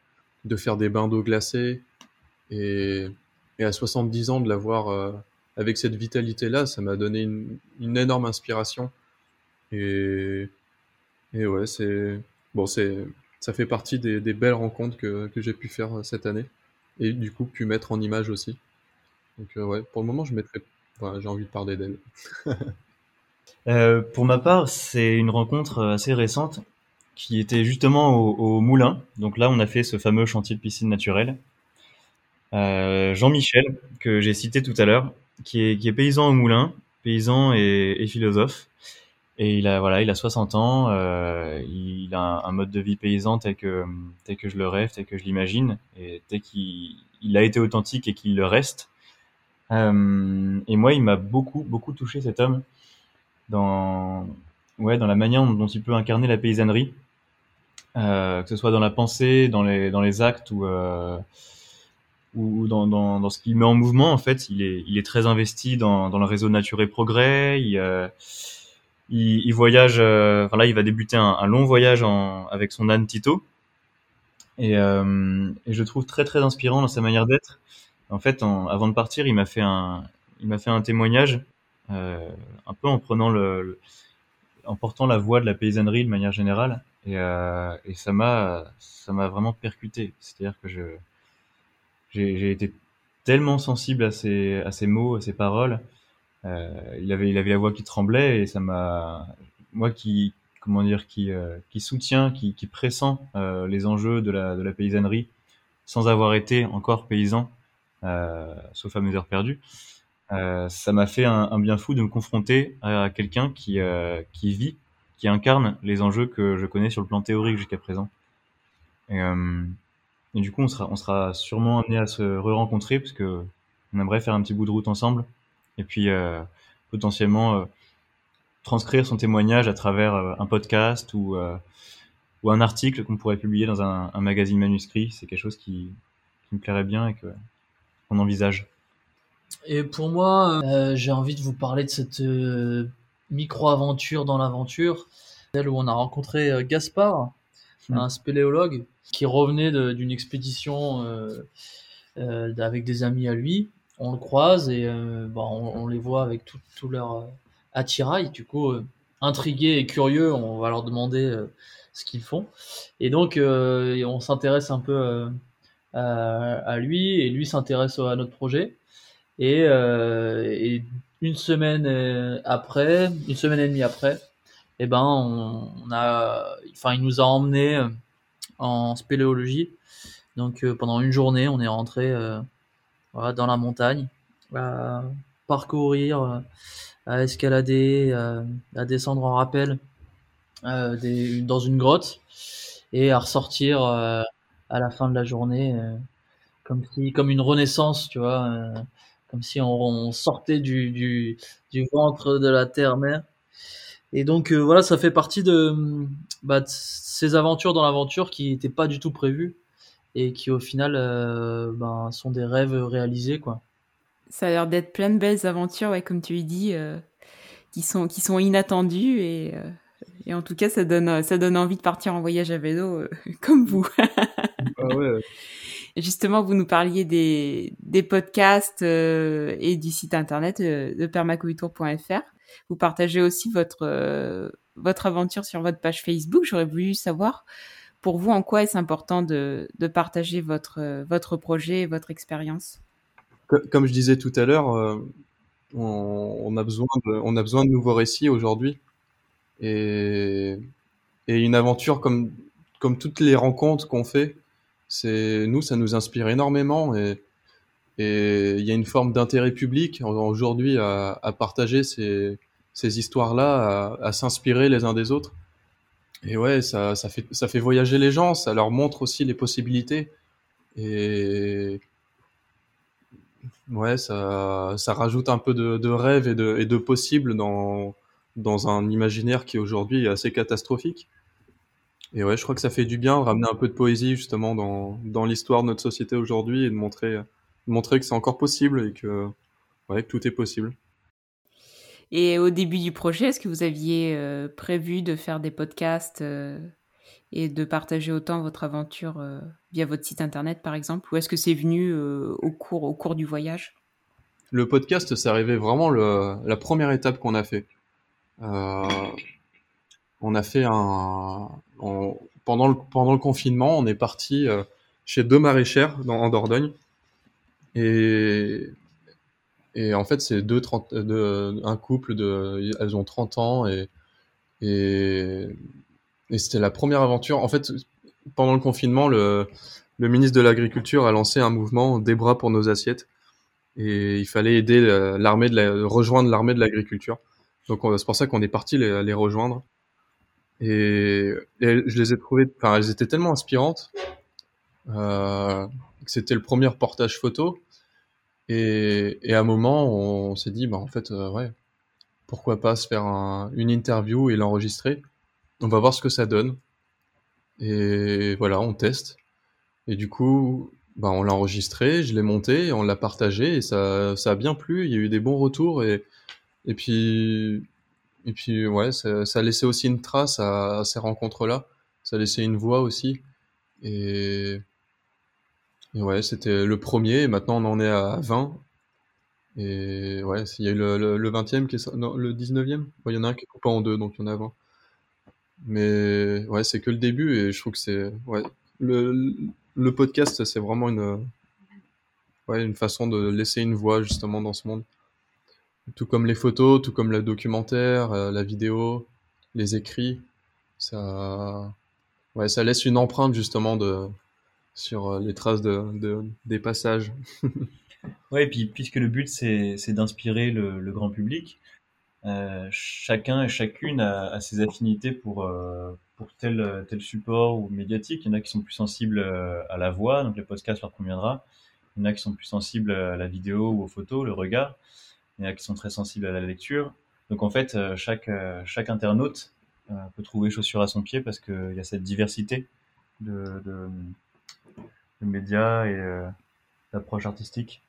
de faire des bains d'eau glacée, et, et à 70 ans, de l'avoir euh, avec cette vitalité-là, ça m'a donné une, une, énorme inspiration. Et, et ouais, c'est bon, c'est ça fait partie des, des belles rencontres que, que j'ai pu faire euh, cette année et du coup pu mettre en image aussi. Donc euh, ouais, pour le moment, je mettrai. Enfin, j'ai envie de parler d'elle. euh, pour ma part, c'est une rencontre assez récente qui était justement au, au, Moulin. Donc là, on a fait ce fameux chantier de piscine naturelle euh, Jean-Michel, que j'ai cité tout à l'heure, qui est, paysan au moulin, paysan et, philosophe. Et il a voilà, il a 60 ans, euh, il a un, mode de vie paysan tel que tel que je le rêve, tel que je l'imagine, et tel qu'il il a été authentique et qu'il le reste. Euh, et moi, il m'a beaucoup beaucoup touché cet homme dans ouais dans la manière dont il peut incarner la paysannerie, que ce soit dans la pensée, dans les dans les actes ou ou dans, dans, dans ce qu'il met en mouvement, en fait, il est, il est très investi dans, dans le réseau Nature et Progrès. Il, euh, il, il, voyage, euh, enfin là, il va débuter un, un long voyage en, avec son âne Tito. Et, euh, et, je trouve très très inspirant dans sa manière d'être. En fait, en, avant de partir, il m'a fait un, il m'a fait un témoignage, euh, un peu en prenant le, le, en portant la voix de la paysannerie de manière générale. Et, euh, et ça m'a, ça m'a vraiment percuté. C'est-à-dire que je, j'ai été tellement sensible à ses, à ses mots, à ses paroles. Euh, il avait, il avait la voix qui tremblait et ça m'a, moi qui, comment dire, qui, euh, qui soutient, qui, qui pressent euh, les enjeux de la, de la paysannerie sans avoir été encore paysan, euh, sauf à mes heures perdues. Euh, ça m'a fait un, un, bien fou de me confronter à quelqu'un qui, euh, qui vit, qui incarne les enjeux que je connais sur le plan théorique jusqu'à présent. Et, et, du coup, on sera, sûrement amené à se re-rencontrer parce on aimerait faire un petit bout de route ensemble et puis potentiellement transcrire son témoignage à travers euh, un podcast ou, euh, un article qu'on pourrait publier dans un, magazine manuscrit. C'est quelque chose qui, me plairait bien et que qu'on envisage. Et pour moi, euh, j'ai envie de vous parler de cette euh, micro-aventure dans l'aventure, celle où on a rencontré euh, Gaspard, mmh. un spéléologue, qui revenait d'une expédition avec des amis à lui. On le croise et bon, on, on, les voit avec tout, tout leur attirail. Du coup, euh, intrigués et curieux, on va leur demander euh, ce qu'ils font. Et donc, euh, on s'intéresse un peu à, lui et lui s'intéresse à notre projet. Et, et, une semaine après, une semaine et demie après, eh ben, on, a, enfin, il nous a emmenés en spéléologie. Donc, pendant une journée, on est rentré voilà, dans la montagne, à parcourir à escalader, à, descendre en rappel euh, dans une grotte et à ressortir euh, à la fin de la journée euh, comme si comme une renaissance, tu vois, euh, comme si on, sortait du, du, du, ventre de la terre-mère. Et donc euh, voilà, ça fait partie de, bah, de ces aventures dans l'aventure qui n'étaient pas du tout prévues et qui au final ben, sont des rêves réalisés quoi. Ça a l'air d'être plein de belles aventures, ouais, comme tu lui dis, euh, qui sont qui sont inattendues et, euh, et en tout cas ça donne ça donne envie de partir en voyage à vélo euh, comme vous. ah ouais. Justement, vous nous parliez des des podcasts euh, et du site internet euh, de permaculture.fr. Vous partagez aussi votre votre aventure sur votre page Facebook. J'aurais voulu savoir pour vous en quoi est-ce important de de partager votre votre projet et votre expérience? Comme je disais tout à l'heure, euh, on, on, a besoin de, on a besoin de nouveaux récits aujourd'hui. Et, et une aventure comme, comme toutes les rencontres qu'on fait, c'est nous, ça nous inspire énormément et et il y a une forme d'intérêt public aujourd'hui à, partager ces, histoires-là, à, s'inspirer les uns des autres. Et ouais, ça, fait, ça fait voyager les gens, ça leur montre aussi les possibilités. Et, Ouais, ça, ça rajoute un peu de, de rêve et de, et possible dans, dans un imaginaire qui aujourd'hui est assez catastrophique. Et ouais, je crois que ça fait du bien de ramener un peu de poésie justement dans, dans l'histoire de notre société aujourd'hui et de montrer, montrer que c'est encore possible et que, ouais, que tout est possible. Et au début du projet, est-ce que vous aviez euh, prévu de faire des podcasts euh, et de partager autant votre aventure euh, via votre site internet par exemple? Ou est-ce que c'est venu au cours au cours du voyage? Le podcast, c'est arrivé vraiment le, la première étape qu'on a fait. On a fait un on, pendant le pendant le confinement, on est parti chez deux maraîchères dans, en Dordogne et en fait, c'est 30, deux, un couple de, elles ont 30 ans et, et c'était la première aventure. En fait, pendant le confinement, le, ministre de l'Agriculture a lancé un mouvement des bras pour nos assiettes. Et il fallait aider l'armée de rejoindre l'armée de l'agriculture. Donc c'est pour ça qu'on est parti les, rejoindre. Et, et, je les ai trouvées, enfin elles étaient tellement inspirantes. Euh, c'était le premier reportage photo. Et, à un moment, on, s'est dit, bah en fait, euh, ouais, pourquoi pas se faire un, une interview et l'enregistrer. On va voir ce que ça donne. Et voilà, on teste. Et du coup, bah, on l'a enregistré, je l'ai monté, on l'a partagé et ça, ça a bien plu. Il y a eu des bons retours et, et puis, et puis ouais, ça, ça a laissé aussi une trace à, à ces rencontres-là. Ça a laissé une voix aussi. Et ouais, c'était le premier, et maintenant on en est à 20. Et ouais, il y a eu le, le, le 20e, qui est, non, le 19e. Il y en a un qui est coupé en deux, donc il y en a 20. Mais ouais, c'est que le début, et je trouve que c'est. Ouais, le, le podcast, c'est vraiment une, ouais, une façon de laisser une voix justement dans ce monde. Tout comme les photos, tout comme le documentaire, euh, la vidéo, les écrits, ça, ouais, ça laisse une empreinte justement de, sur euh, les traces de, de des passages. et puis puisque le but c'est d'inspirer le, grand public, euh, chacun et chacune a, ses affinités pour, euh, pour tel, tel support ou médiatique. Il y en a qui sont plus sensibles à la voix, donc le podcast leur conviendra. Il y en a qui sont plus sensibles à la vidéo ou aux photos, le regard. Il y en a qui sont très sensibles à la lecture. Donc en fait, chaque, chaque internaute peut trouver chaussure à son pied parce qu'il y a cette diversité de, de médias et d'approches artistiques.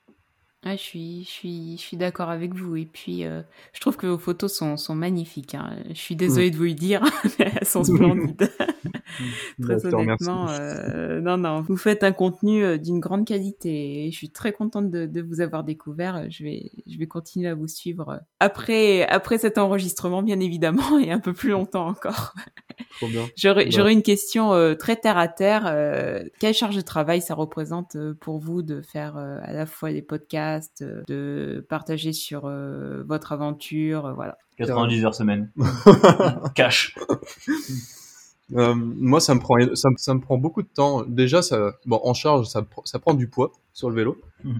Ah, je suis, je suis, je suis d'accord avec vous. Et puis, euh, je trouve que vos photos sont, sont magnifiques. Hein. Je suis désolée mmh. de vous le dire, mais elles sont splendides. très honnêtement, euh, non, non, vous faites un contenu euh, d'une grande qualité. Et je suis très contente de, de, vous avoir découvert. Je vais, je vais continuer à vous suivre après, après cet enregistrement, bien évidemment, et un peu plus longtemps encore. J'aurais une question euh, très terre à terre. Euh, quelle charge de travail ça représente euh, pour vous de faire à la fois les podcasts, de partager sur votre aventure, voilà. 90 heures semaine. Cash. Euh, moi, ça me prend, ça, ça, me prend beaucoup de temps. Déjà, ça, bon, en charge, ça, ça prend du poids sur le vélo. Mmh.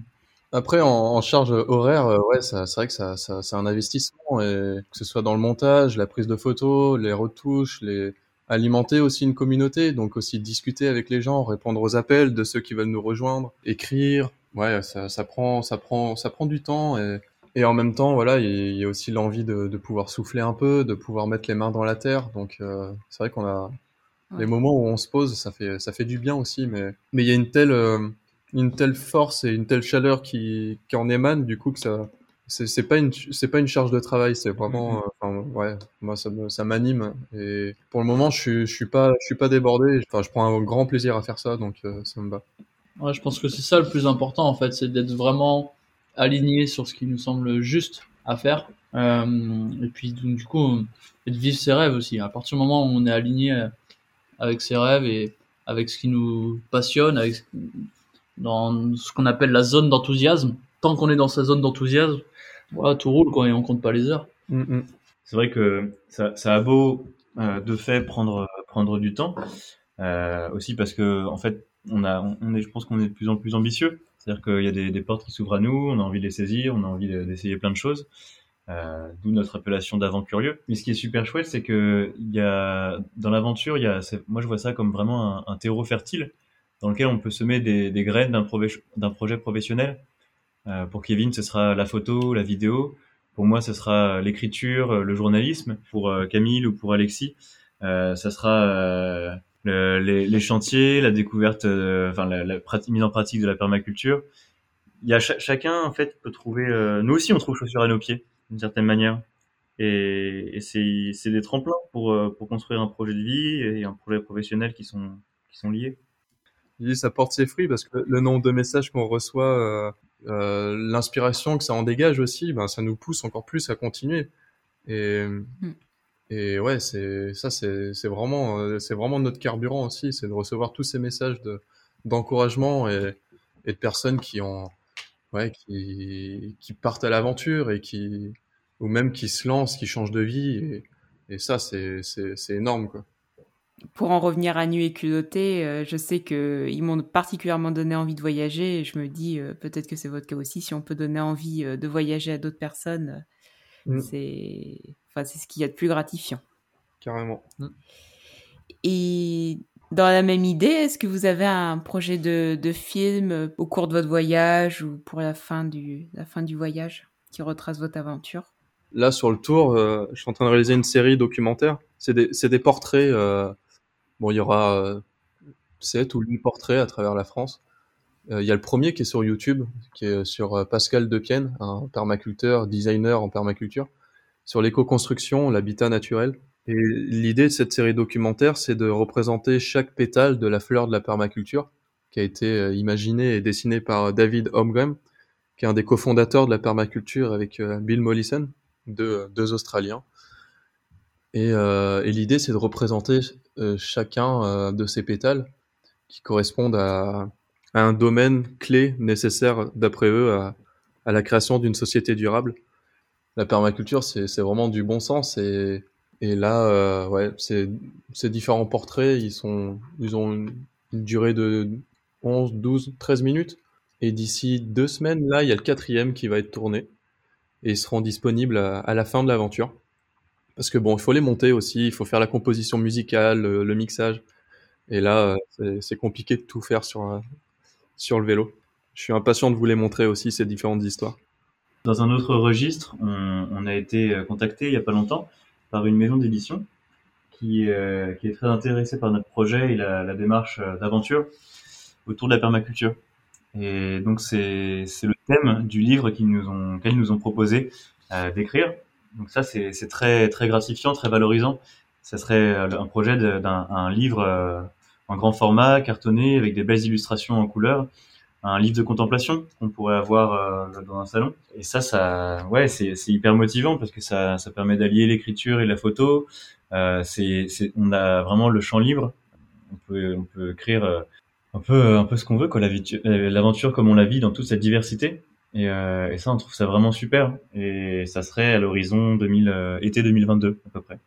Après, en, en, charge horaire, euh, ouais, c'est vrai que ça, ça c'est un investissement, et que ce soit dans le montage, la prise de photos, les retouches, les alimenter aussi une communauté, donc aussi discuter avec les gens, répondre aux appels de ceux qui veulent nous rejoindre, écrire, ouais, ça, ça prend, ça prend, ça prend du temps, et, et en même temps, voilà, il y, a aussi l'envie de, de, pouvoir souffler un peu, de pouvoir mettre les mains dans la terre, donc euh, c'est vrai qu'on a ouais. les moments où on se pose, ça fait, ça fait du bien aussi, mais mais il y a une telle euh, une telle force et une telle chaleur qui, qui en émane du coup que ça c'est pas une c'est pas une charge de travail c'est vraiment mm-hmm. enfin, ouais moi ça ça m'anime et pour le moment je suis je suis pas je suis pas débordé enfin je prends un grand plaisir à faire ça donc euh, ça me va ouais je pense que c'est ça le plus important en fait c'est d'être vraiment aligné sur ce qui nous semble juste à faire euh, et puis donc, du coup de vivre ses rêves aussi à partir du moment où on est aligné avec ses rêves et avec ce qui nous passionne dans ce qu'on appelle la zone d'enthousiasme. Tant qu'on est dans sa zone d'enthousiasme, tout roule quoi, et on compte pas les heures. Mm -hmm. C'est vrai que ça, ça a beau euh, de fait prendre prendre du temps, euh, aussi parce que en fait on a on est je pense qu'on est de plus en plus ambitieux. C'est-à-dire qu'il y a des, portes qui s'ouvrent à nous, on a envie de les saisir, on a envie d'essayer plein de choses. Euh, D'où notre appellation d'avant curieux. Mais ce qui est super chouette, c'est que dans l'aventure, moi je vois ça comme vraiment un, terreau fertile dans lequel on peut semer des, graines d'un projet professionnel. Euh, pour Kevin, ce sera la photo, la vidéo. Pour moi, ce sera l'écriture, le journalisme. Pour euh, Camille ou pour Alexis, euh, ça sera euh, le, les, les, chantiers, la découverte, euh, enfin la, la mise en pratique de la permaculture. Il y a ch chacun en fait peut trouver. nous aussi, on trouve chaussures à nos pieds d'une certaine manière. Et, et c'est des tremplins pour, pour construire un projet de vie et un projet professionnel qui sont qui sont liés ça porte ses fruits parce que le nombre de messages qu'on reçoit, euh, euh, l'inspiration que ça en dégage aussi, ben ça nous pousse encore plus à continuer. Et, mm. Et ouais, c'est ça, c'est vraiment euh, c'est vraiment notre carburant aussi, c'est de recevoir tous ces messages de d'encouragement et, et de personnes qui ont ouais qui qui partent à l'aventure et qui ou même qui se lancent, qui changent de vie et, et ça c'est énorme quoi pour en revenir à Nu et culotté, euh, je sais qu'ils m'ont particulièrement donné envie de voyager et je me dis euh, peut-être que c'est votre cas aussi. Si on peut donner envie de voyager à d'autres personnes, mm. c'est enfin, ce qu'il y a de plus gratifiant. Carrément. Mm. Et dans la même idée, est-ce que vous avez un projet de, de, film au cours de votre voyage ou pour la fin du, la fin du voyage qui retrace votre aventure? Là, sur le tour, je suis en train de réaliser une série documentaire. C'est des, des, portraits Bon, il y aura euh, 7 ou 8 portraits à travers la France. Euh, il y a le premier qui est sur YouTube, qui est sur euh, Pascal Depienne, un permaculteur, designer en permaculture, sur l'éco-construction, l'habitat naturel. Et l'idée de cette série documentaire, c'est de représenter chaque pétale de la fleur de la permaculture, qui a été euh, imaginée et dessinée par David Holmgren, qui est un des cofondateurs de la permaculture avec Bill Mollison, deux, Australiens. Et, l'idée, c'est de représenter chacun de ces pétales qui correspondent à, un domaine clé nécessaire, d'après eux, à, la création d'une société durable. La permaculture, c'est vraiment du bon sens. Et, et là, euh, ouais, ces, différents portraits, ils, sont, ils ont une, durée de 11, 12, 13 minutes. Et d'ici deux semaines, là, il y a le quatrième qui va être tourné. Et ils seront disponibles à, la fin de l'aventure. Parce que bon, il faut les monter aussi, il faut faire la composition musicale, le, le mixage. Et là, euh, c'est compliqué de tout faire sur, un- sur le vélo. Je suis impatient de vous les montrer aussi, ces différentes histoires. Dans un autre registre, on, a été euh, contacté il y a pas longtemps par une maison d'édition qui, euh, qui est très intéressée par notre projet et la, la démarche euh, d'aventure autour de la permaculture. Et donc c'est le thème du livre qu'ils nous ont proposé d'écrire. Donc ça c'est très très gratifiant, très valorisant. Ça serait un projet d'un un livre en grand format, cartonné, avec des belles illustrations en couleur, un livre de contemplation qu'on pourrait avoir euh, dans un salon. Et ça, ça, ouais, c'est hyper motivant parce que ça ça permet d'allier l'écriture et la photo. Euh, c'est c'est on a vraiment le champ libre. On peut on peut écrire euh, un peu un peu ce qu'on veut quoi, euh, l'aventure comme on la vit dans toute cette diversité. Et, euh, et ça, on trouve ça vraiment super. Et ça serait à l'horizon 2000, euh, été 2022 à peu près.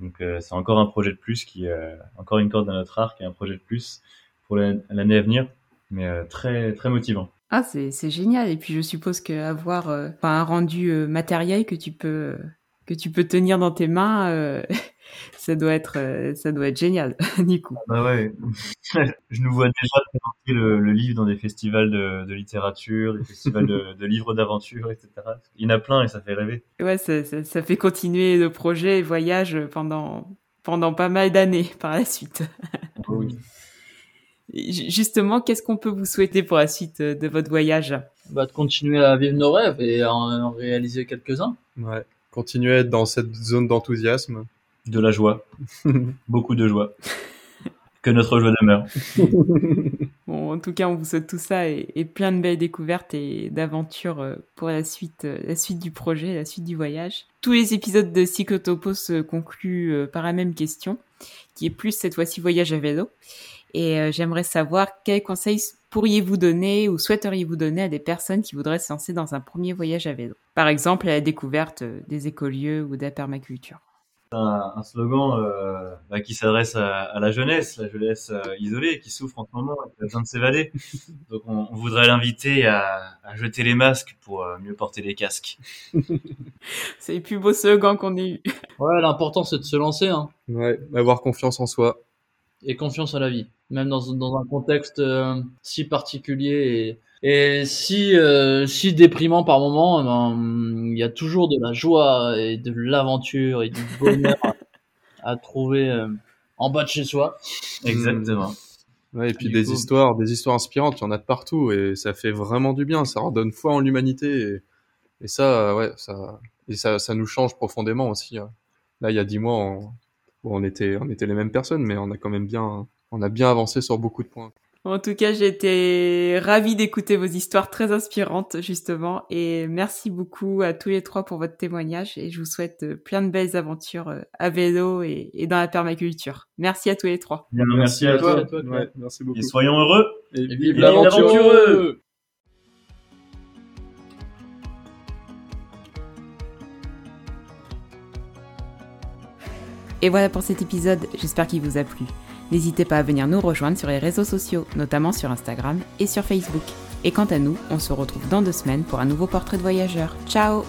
Donc euh, c'est encore un projet de plus qui, euh, encore une corde à notre arc et un projet de plus pour la- l'année à venir, mais euh, très très motivant. Ah, c'est génial. Et puis je suppose qu'avoir euh, enfin, un rendu euh, matériel que tu peux que tu peux tenir dans tes mains, euh, ça doit être euh, ça doit être génial du coup. Bah ouais, je nous vois déjà présenter le, le livre dans des festivals de, de littérature, des festivals de, de livres d'aventure, etc. Il y en a plein et ça fait rêver. Ouais, ça, ça, ça fait continuer le projet et voyage pendant pendant pas mal d'années par la suite. Oui. Et ju- Justement, qu'est-ce qu'on peut vous souhaiter pour la suite euh, de votre voyage? Bah, de continuer à vivre nos rêves et en, en réaliser quelques-uns. Ouais. Continuez à être dans cette zone d'enthousiasme. De la joie, beaucoup de joie. Que notre joie demeure. Bon, en tout cas, on vous souhaite tout ça et, et plein de belles découvertes et d'aventures euh, pour la suite, euh, la suite du projet, la suite du voyage. Tous les épisodes de Cyclotopo se concluent euh, par la même question, qui est plus cette fois-ci voyage à vélo. Et euh, j'aimerais savoir quels conseils pourriez-vous donner ou souhaiteriez-vous donner à des personnes qui voudraient se lancer dans un premier voyage à vélo? Par exemple, à la découverte euh, des écolieux ou de la permaculture. un, un slogan euh, bah, qui s'adresse à, à la jeunesse, la jeunesse euh, isolée qui souffre en ce moment et qui a besoin de s'évader. Donc on, on voudrait l'inviter à, à jeter les masques pour euh, mieux porter les casques. C'est les plus beaux slogans qu'on ait eu. Ouais, l'important c'est de se lancer hein, Ouais. Avoir confiance en soi. Et confiance à la vie, même dans, dans un contexte euh, si particulier et, et si euh, si déprimant par moment. eh ben, Il y a toujours de la joie et de l'aventure et du bonheur à trouver euh, en bas de chez soi. Exactement. Ouais, et puis Du des coup- histoires, des histoires inspirantes, il y en a de partout et ça fait vraiment du bien. Ça redonne foi en l'humanité et, et ça, ouais, ça, et ça, ça nous change profondément aussi. hein. Là, il y a dix mois, on, bon, on était, on était les mêmes personnes, mais on a quand même bien, on a bien avancé sur beaucoup de points. En tout cas, j'ai été ravie d'écouter vos histoires très inspirantes, justement. Et merci beaucoup à tous les trois pour votre témoignage. Et je vous souhaite euh, plein de belles aventures euh, à vélo et, et dans la permaculture. Merci à tous les trois. Bien, merci, à toi. toi, Claude. Ouais, merci beaucoup. Et soyons heureux. Et Et vive vive l'aventure. Et voilà pour cet épisode. J'espère qu'il vous a plu. N'hésitez pas à venir nous rejoindre sur les réseaux sociaux, notamment sur Instagram et sur Facebook. Et quant à nous, on se retrouve dans deux semaines pour un nouveau portrait de voyageur. Ciao